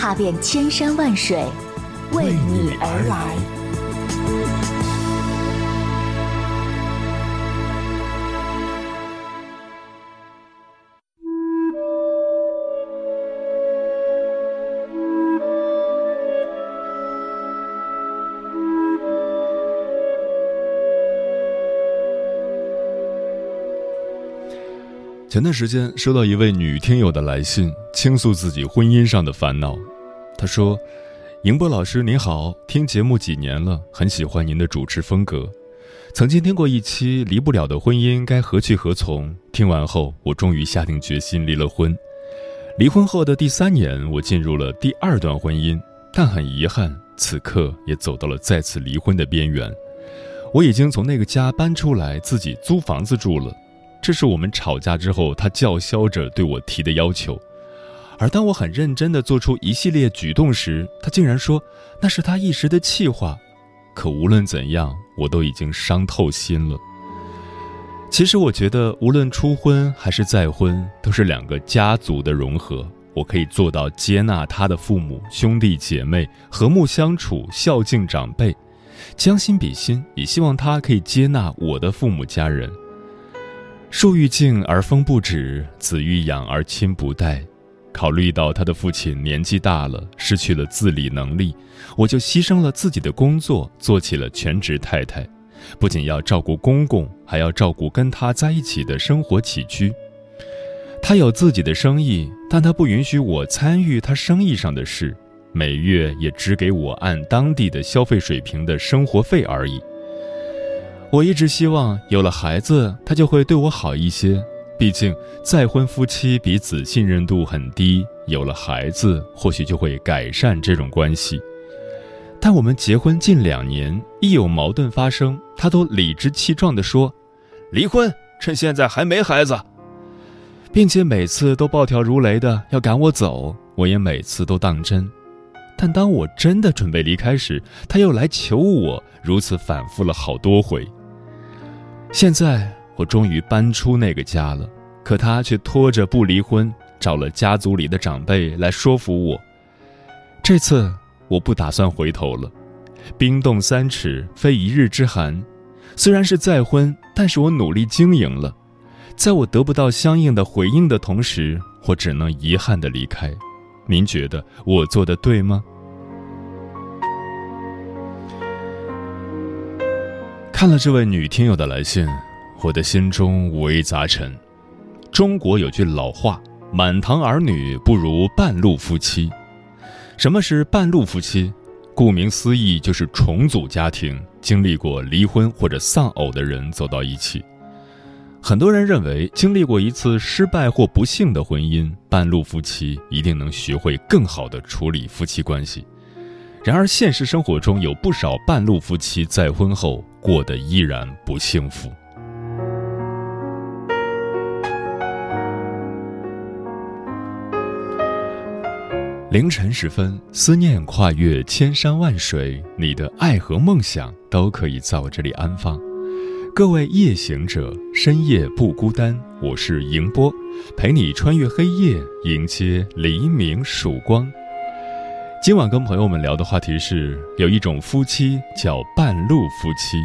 踏遍千山万水，为你而来。前段时间收到一位女听友的来信，倾诉自己婚姻上的烦恼。她说：“迎波老师您好，听节目几年了，很喜欢您的主持风格。曾经听过一期《离不了的婚姻该何去何从》，听完后我终于下定决心离了婚。离婚后的第三年，我进入了第二段婚姻，但很遗憾，此刻也走到了再次离婚的边缘。我已经从那个家搬出来，自己租房子住了。”这是我们吵架之后，他叫嚣着对我提的要求，而当我很认真地做出一系列举动时，他竟然说那是他一时的气话。可无论怎样，我都已经伤透心了。其实我觉得，无论初婚还是再婚，都是两个家族的融合。我可以做到接纳他的父母、兄弟姐妹，和睦相处，孝敬长辈，将心比心，也希望他可以接纳我的父母家人。树欲静而风不止，子欲养而亲不待。考虑到他的父亲年纪大了，失去了自理能力，我就牺牲了自己的工作，做起了全职太太。不仅要照顾公公，还要照顾跟他在一起的生活起居。他有自己的生意，但他不允许我参与他生意上的事，每月也只给我按当地的消费水平的生活费而已。我一直希望有了孩子，他就会对我好一些。毕竟再婚夫妻彼此信任度很低，有了孩子或许就会改善这种关系。但我们结婚近两年，一有矛盾发生，他都理直气壮地说：“离婚，趁现在还没孩子。”并且每次都暴跳如雷的要赶我走，我也每次都当真。但当我真的准备离开时，他又来求我，如此反复了好多回。现在我终于搬出那个家了，可他却拖着不离婚，找了家族里的长辈来说服我。这次我不打算回头了，冰冻三尺非一日之寒。虽然是再婚，但是我努力经营了，在我得不到相应的回应的同时，我只能遗憾的离开。您觉得我做的对吗？看了这位女听友的来信，我的心中五味杂陈。中国有句老话：“满堂儿女不如半路夫妻。”什么是半路夫妻？顾名思义，就是重组家庭、经历过离婚或者丧偶的人走到一起。很多人认为，经历过一次失败或不幸的婚姻，半路夫妻一定能学会更好的处理夫妻关系。然而，现实生活中有不少半路夫妻再婚后过得依然不幸福。凌晨时分，思念跨越千山万水，你的爱和梦想都可以在我这里安放。各位夜行者，深夜不孤单，我是迎波，陪你穿越黑夜，迎接黎明曙光。今晚跟朋友们聊的话题是，有一种夫妻叫半路夫妻。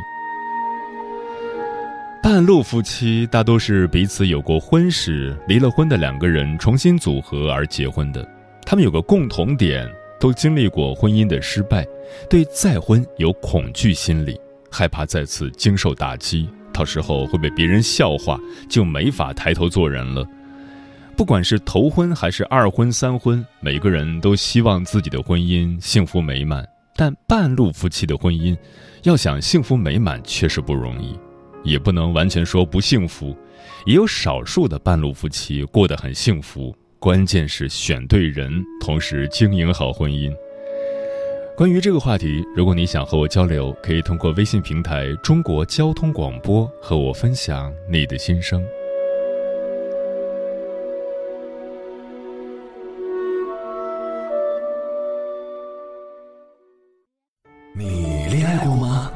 半路夫妻大多是彼此有过婚史、离了婚的两个人重新组合而结婚的。他们有个共同点，都经历过婚姻的失败，对再婚有恐惧心理，害怕再次经受打击，到时候会被别人笑话，就没法抬头做人了。不管是头婚还是二婚、三婚，每个人都希望自己的婚姻幸福美满。但半路夫妻的婚姻，要想幸福美满确实不容易，也不能完全说不幸福。也有少数的半路夫妻过得很幸福，关键是选对人，同时经营好婚姻。关于这个话题，如果你想和我交流，可以通过微信平台“中国交通广播”和我分享你的心声。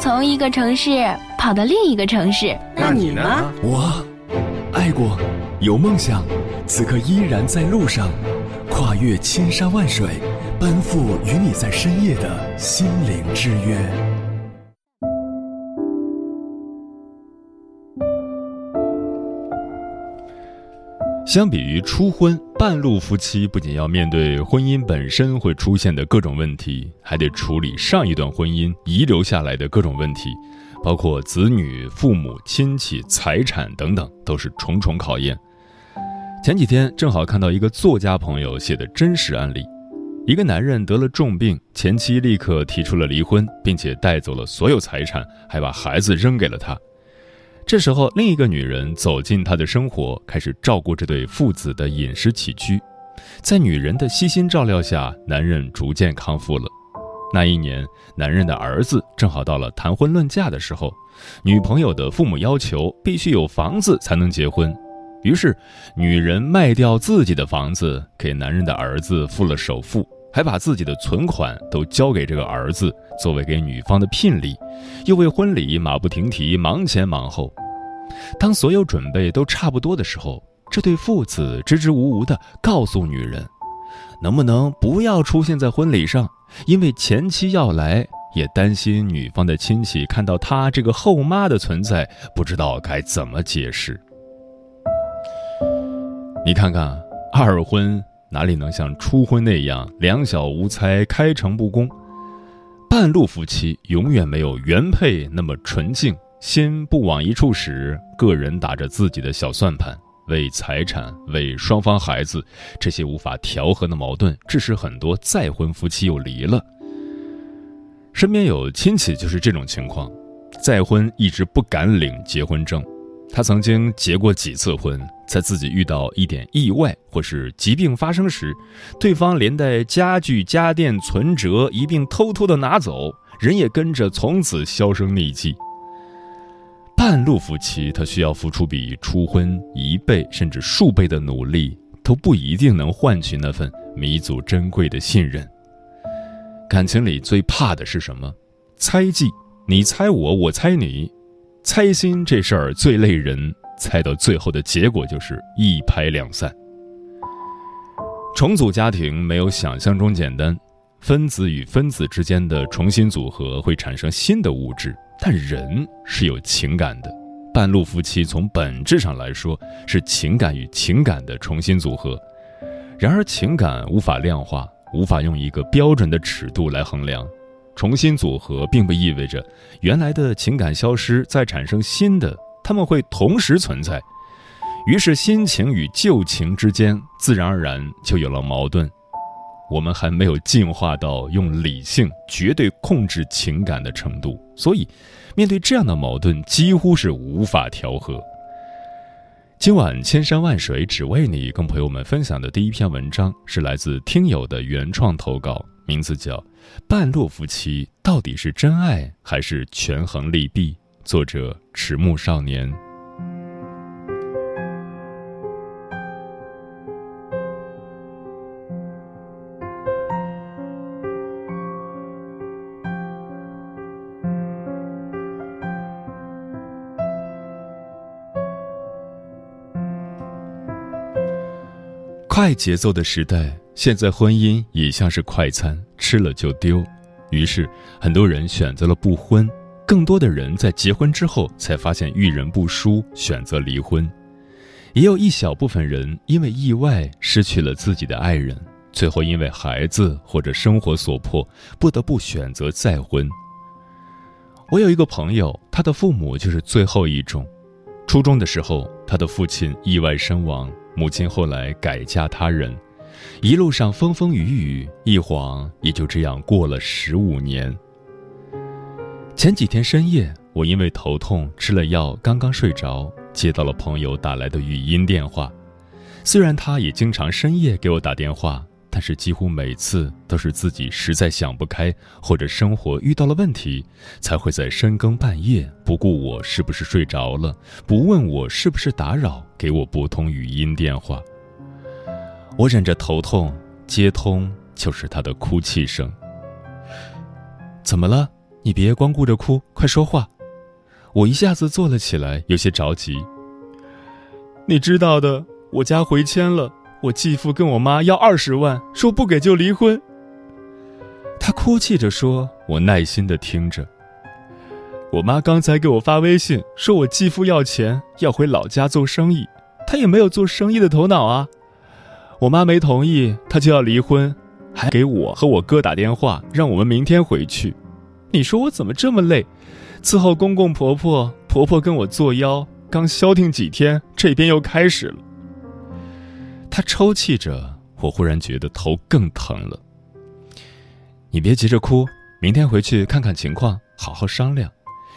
从一个城市跑到另一个城市。那你呢？我。爱过，有梦想，此刻依然在路上，跨越千山万水，奔赴与你在深夜的心灵之约。相比于初婚，半路夫妻不仅要面对婚姻本身会出现的各种问题，还得处理上一段婚姻遗留下来的各种问题。包括子女、父母亲戚、财产等等，都是重重考验。前几天正好看到一个作家朋友写的真实案例：一个男人得了重病，前妻立刻提出了离婚，并且带走了所有财产，还把孩子扔给了他。这时候，另一个女人走进他的生活，开始照顾这对父子的饮食起居。在女人的悉心照料下，男人逐渐康复了。那一年，男人的儿子正好到了谈婚论嫁的时候，女朋友的父母要求必须有房子才能结婚，于是女人卖掉自己的房子，给男人的儿子付了首付，还把自己的存款都交给这个儿子作为给女方的聘礼，又为婚礼马不停蹄忙前忙后。当所有准备都差不多的时候，这对父子支支吾吾地告诉女人。能不能不要出现在婚礼上？因为前妻要来，也担心女方的亲戚看到他这个后妈的存在，不知道该怎么解释。你看看，二婚哪里能像初婚那样两小无猜、开诚布公？半路夫妻永远没有原配那么纯净，心不往一处使，个人打着自己的小算盘。为财产，为双方孩子，这些无法调和的矛盾，致使很多再婚夫妻又离了。身边有亲戚就是这种情况，再婚一直不敢领结婚证。他曾经结过几次婚，在自己遇到一点意外或是疾病发生时，对方连带家具、家电、存折一并偷偷的拿走，人也跟着从此销声匿迹。半路夫妻，他需要付出比初婚一倍甚至数倍的努力，都不一定能换取那份弥足珍贵的信任。感情里最怕的是什么？猜忌，你猜我，我猜你，猜心这事儿最累人，猜到最后的结果就是一拍两散。重组家庭没有想象中简单，分子与分子之间的重新组合会产生新的物质。但人是有情感的，半路夫妻从本质上来说是情感与情感的重新组合。然而，情感无法量化，无法用一个标准的尺度来衡量。重新组合并不意味着原来的情感消失，再产生新的，他们会同时存在。于是，新情与旧情之间自然而然就有了矛盾。我们还没有进化到用理性绝对控制情感的程度，所以面对这样的矛盾，几乎是无法调和。今晚千山万水只为你，跟朋友们分享的第一篇文章是来自听友的原创投稿，名字叫《半路夫妻到底是真爱还是权衡利弊》，作者迟暮少年。快节奏的时代，现在婚姻也像是快餐，吃了就丢。于是，很多人选择了不婚，更多的人在结婚之后才发现遇人不淑，选择离婚。也有一小部分人因为意外失去了自己的爱人，最后因为孩子或者生活所迫，不得不选择再婚。我有一个朋友，他的父母就是最后一种。初中的时候，他的父亲意外身亡，母亲后来改嫁他人，一路上风风雨雨，一晃也就这样过了十五年。前几天深夜，我因为头痛吃了药，刚刚睡着，接到了朋友打来的语音电话。虽然他也经常深夜给我打电话，但是几乎每次都是自己实在想不开，或者生活遇到了问题，才会在深更半夜不顾我是不是睡着了，不问我是不是打扰，给我拨通语音电话。我忍着头痛接通，就是他的哭泣声。怎么了？你别光顾着哭，快说话！我一下子坐了起来，有些着急。你知道的，我家回迁了，我继父跟我妈要二十万，说不给就离婚。他哭泣着说，我耐心的听着。我妈刚才给我发微信，说我继父要钱，要回老家做生意，他也没有做生意的头脑啊。我妈没同意，他就要离婚，还给我和我哥打电话，让我们明天回去。你说我怎么这么累？伺候公公婆婆，婆婆跟我作妖，刚消停几天，这边又开始了。他抽泣着，我忽然觉得头更疼了。你别急着哭，明天回去看看情况，好好商量。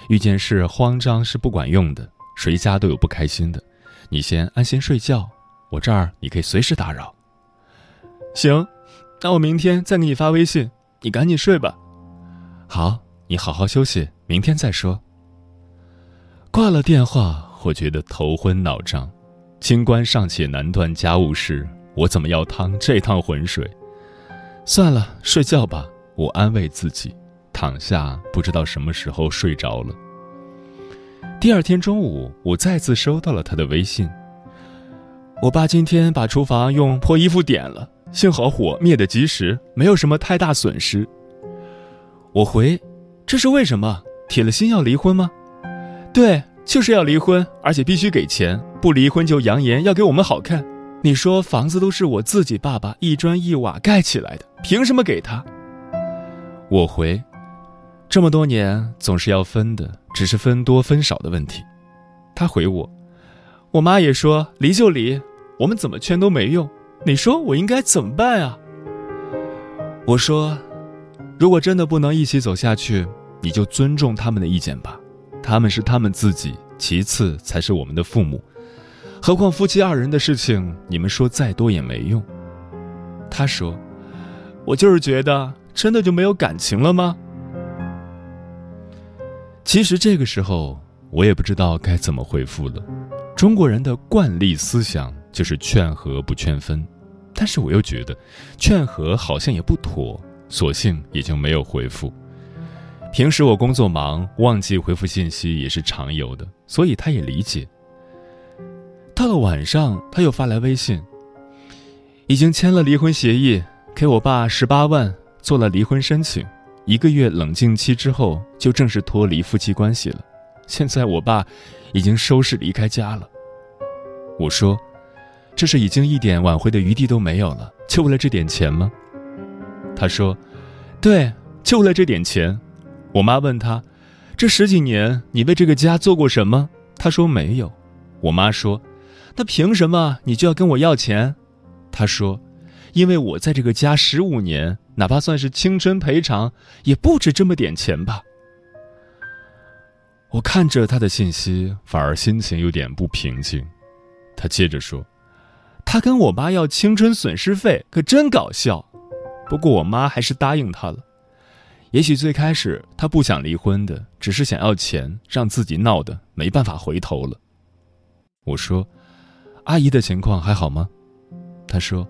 遇见事慌张是不管用的，谁家都有不开心的。你先安心睡觉，我这儿你可以随时打扰。行，那我明天再给你发微信，你赶紧睡吧。好，你好好休息，明天再说。挂了电话，我觉得头昏脑胀，清官尚且难断家务事，我怎么要趟这趟浑水？算了，睡觉吧，我安慰自己。躺下，不知道什么时候睡着了。第二天中午，我再次收到了他的微信。我爸今天把厨房用破衣服点了，幸好火灭得及时，没有什么太大损失。我回，这是为什么？铁了心要离婚吗？对，就是要离婚，而且必须给钱，不离婚就扬言要给我们好看。你说房子都是我自己爸爸一砖一瓦盖起来的，凭什么给他？我回，这么多年总是要分的，只是分多分少的问题。他回我，我妈也说离就离，我们怎么劝都没用。你说我应该怎么办啊？我说。如果真的不能一起走下去，你就尊重他们的意见吧。他们是他们自己，其次才是我们的父母。何况夫妻二人的事情，你们说再多也没用。他说：“我就是觉得，真的就没有感情了吗？”其实这个时候，我也不知道该怎么回复了。中国人的惯例思想就是劝和不劝分，但是我又觉得，劝和好像也不妥。索性也就没有回复。平时我工作忙，忘记回复信息也是常有的，所以他也理解。到了晚上，他又发来微信：“已经签了离婚协议，给我爸十八万，做了离婚申请。一个月冷静期之后，就正式脱离夫妻关系了。现在我爸已经收拾离开家了。”我说：“这是已经一点挽回的余地都没有了，就为了这点钱吗？”他说：“对，就为了这点钱。”我妈问他：“这十几年你为这个家做过什么？”他说：“没有。”我妈说：“那凭什么你就要跟我要钱？”他说：“因为我在这个家十五年，哪怕算是青春赔偿，也不止这么点钱吧。”我看着他的信息，反而心情有点不平静。他接着说：“他跟我妈要青春损失费，可真搞笑。”不过我妈还是答应他了。也许最开始他不想离婚的，只是想要钱，让自己闹得没办法回头了。我说：“阿姨的情况还好吗？”他说：“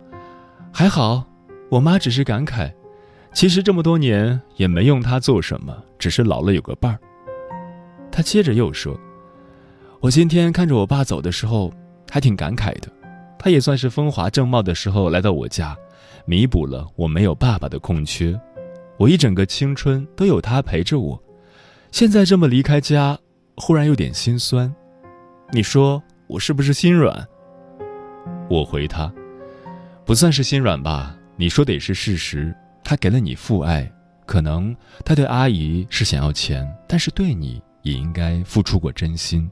还好。”我妈只是感慨：“其实这么多年也没用他做什么，只是老了有个伴儿。”他接着又说：“我今天看着我爸走的时候，还挺感慨的。他也算是风华正茂的时候来到我家。”弥补了我没有爸爸的空缺，我一整个青春都有他陪着我，现在这么离开家，忽然有点心酸。你说我是不是心软？我回他，不算是心软吧，你说的也是事实，他给了你父爱，可能他对阿姨是想要钱，但是对你也应该付出过真心。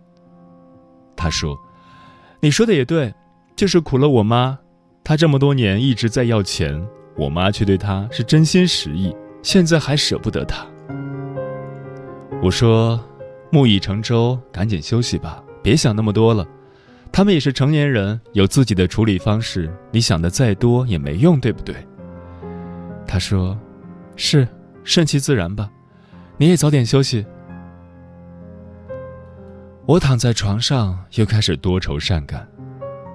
他说：“你说的也对，就是苦了我妈，她这么多年一直在要钱，我妈却对她是真心实意，现在还舍不得她。”我说：“木已成舟，赶紧休息吧，别想那么多了。他们也是成年人，有自己的处理方式。你想的再多也没用，对不对？”他说：“是，顺其自然吧。你也早点休息。”我躺在床上，又开始多愁善感。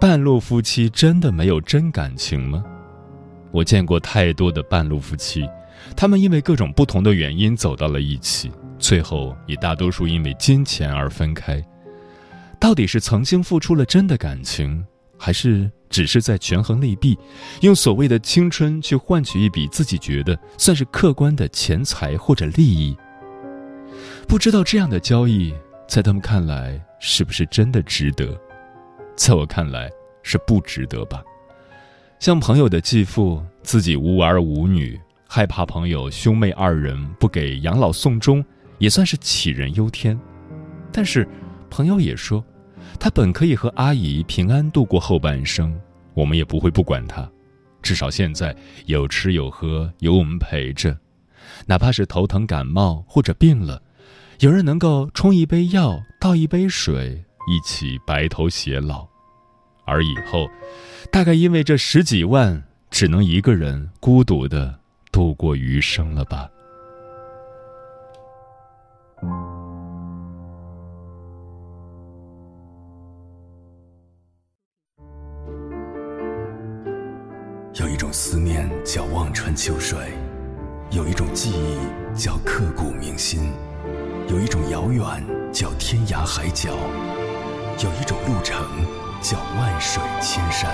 半路夫妻真的没有真感情吗？我见过太多的半路夫妻，他们因为各种不同的原因走到了一起。最后也大多数因为金钱而分开，到底是曾经付出了真的感情，还是只是在权衡利弊，用所谓的青春去换取一笔自己觉得算是客观的钱财或者利益？不知道这样的交易在他们看来是不是真的值得？在我看来是不值得吧。像朋友的继父，自己无儿无女，害怕朋友兄妹二人不给养老送终。也算是杞人忧天，但是朋友也说，他本可以和阿姨平安度过后半生，我们也不会不管他。至少现在有吃有喝，有我们陪着，哪怕是头疼感冒或者病了，有人能够冲一杯药，倒一杯水，一起白头偕老。而以后，大概因为这十几万，只能一个人孤独的度过余生了吧。有一种思念叫望穿秋水，有一种记忆叫刻骨铭心，有一种遥远叫天涯海角，有一种路程叫万水千山。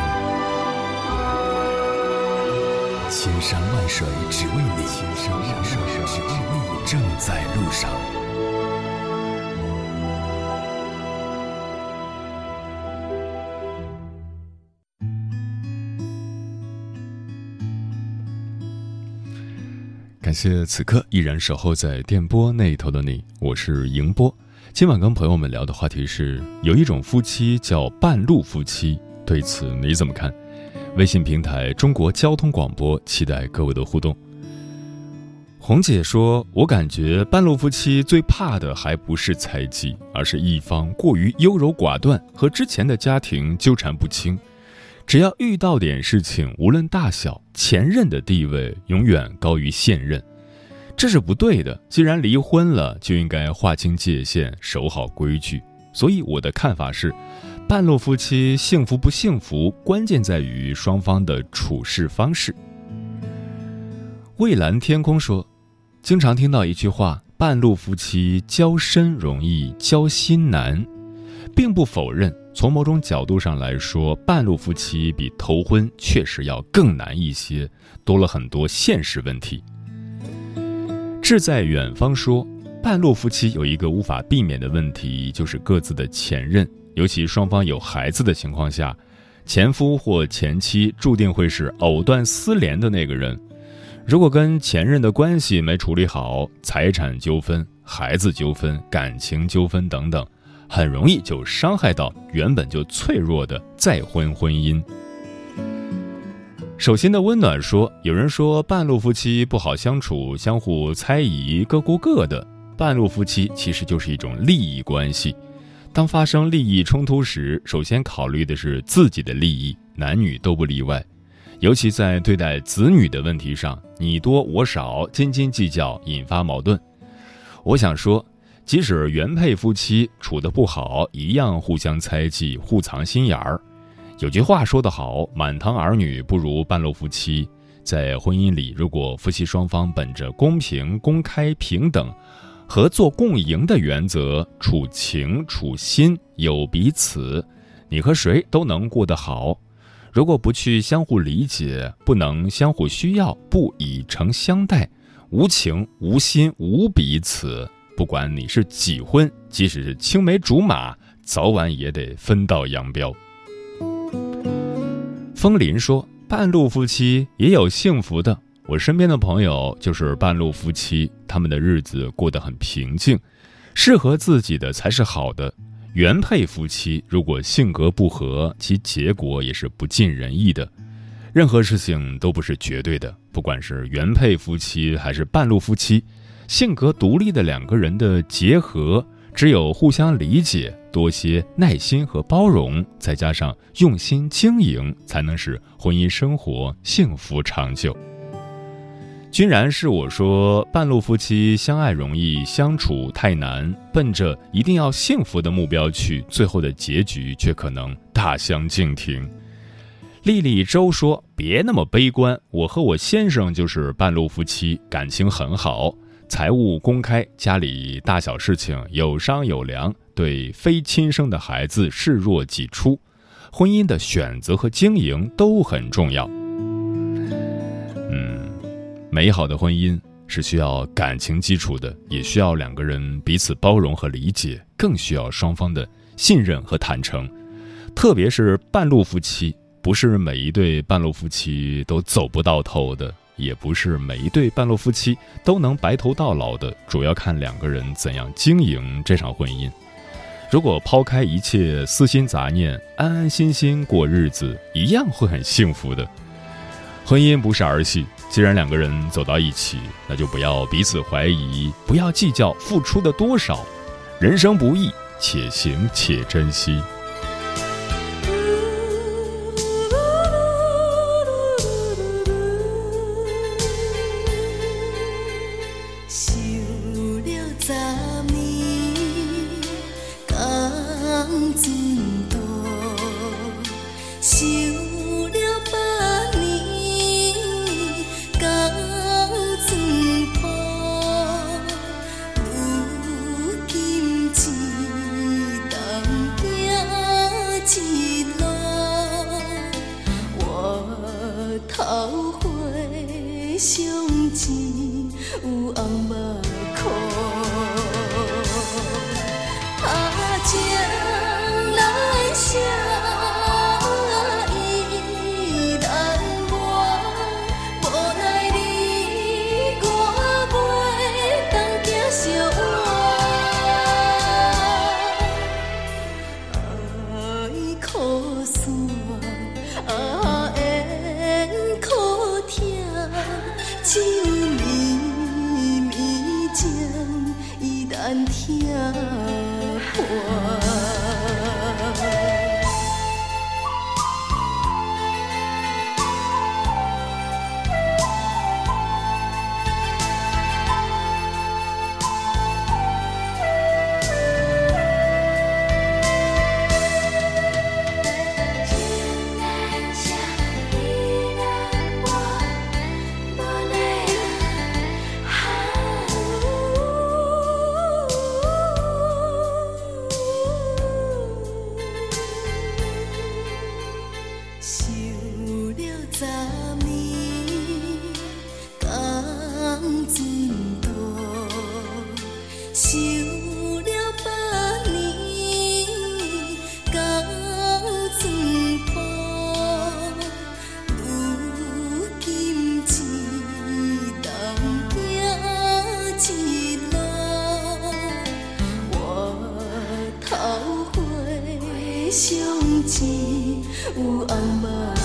千山万水只为你，千山万水只为你，正在路上。感谢此刻依然守候在电波那一头的你，我是迎波。今晚跟朋友们聊的话题是：有一种夫妻叫半路夫妻，对此你怎么看？微信平台中国交通广播，期待各位的互动。红姐说：“我感觉半路夫妻最怕的还不是猜忌，而是一方过于优柔寡断，和之前的家庭纠缠不清。”只要遇到点事情，无论大小，前任的地位永远高于现任，这是不对的。既然离婚了，就应该划清界限，守好规矩。所以我的看法是，半路夫妻幸福不幸福，关键在于双方的处事方式。蔚蓝天空说，经常听到一句话：半路夫妻交深容易，交心难，并不否认。从某种角度上来说，半路夫妻比头婚确实要更难一些，多了很多现实问题。志在远方说，半路夫妻有一个无法避免的问题，就是各自的前任，尤其双方有孩子的情况下，前夫或前妻注定会是藕断丝连的那个人。如果跟前任的关系没处理好，财产纠纷、孩子纠纷、感情纠纷等等。很容易就伤害到原本就脆弱的再婚婚姻。手心的温暖说：“有人说半路夫妻不好相处，相互猜疑，各顾各的。半路夫妻其实就是一种利益关系。当发生利益冲突时，首先考虑的是自己的利益，男女都不例外。尤其在对待子女的问题上，你多我少，斤斤计较，引发矛盾。我想说。”即使原配夫妻处得不好，一样互相猜忌、互藏心眼儿。有句话说得好：“满堂儿女不如半路夫妻。”在婚姻里，如果夫妻双方本着公平、公开、平等、合作共赢的原则，处情处心，有彼此，你和谁都能过得好。如果不去相互理解，不能相互需要，不以诚相待，无情无心无彼此。不管你是几婚，即使是青梅竹马，早晚也得分道扬镳。风林说，半路夫妻也有幸福的。我身边的朋友就是半路夫妻，他们的日子过得很平静。适合自己的才是好的。原配夫妻如果性格不合，其结果也是不尽人意的。任何事情都不是绝对的，不管是原配夫妻还是半路夫妻，性格独立的两个人的结合，只有互相理解、多些耐心和包容，再加上用心经营，才能使婚姻生活幸福长久。君然是我说，半路夫妻相爱容易相处太难，奔着一定要幸福的目标去，最后的结局却可能大相径庭。丽丽周说：“别那么悲观，我和我先生就是半路夫妻，感情很好，财务公开，家里大小事情有商有量，对非亲生的孩子视若己出，婚姻的选择和经营都很重要。”嗯美好的婚姻是需要感情基础的，也需要两个人彼此包容和理解，更需要双方的信任和坦诚。特别是半路夫妻，不是每一对半路夫妻都走不到头的，也不是每一对半路夫妻都能白头到老的。主要看两个人怎样经营这场婚姻。如果抛开一切私心杂念，安安心心过日子，一样会很幸福的。婚姻不是儿戏。既然两个人走到一起，那就不要彼此怀疑，不要计较付出的多少。人生不易，且行且珍惜。伤情，有红梦。可算啊。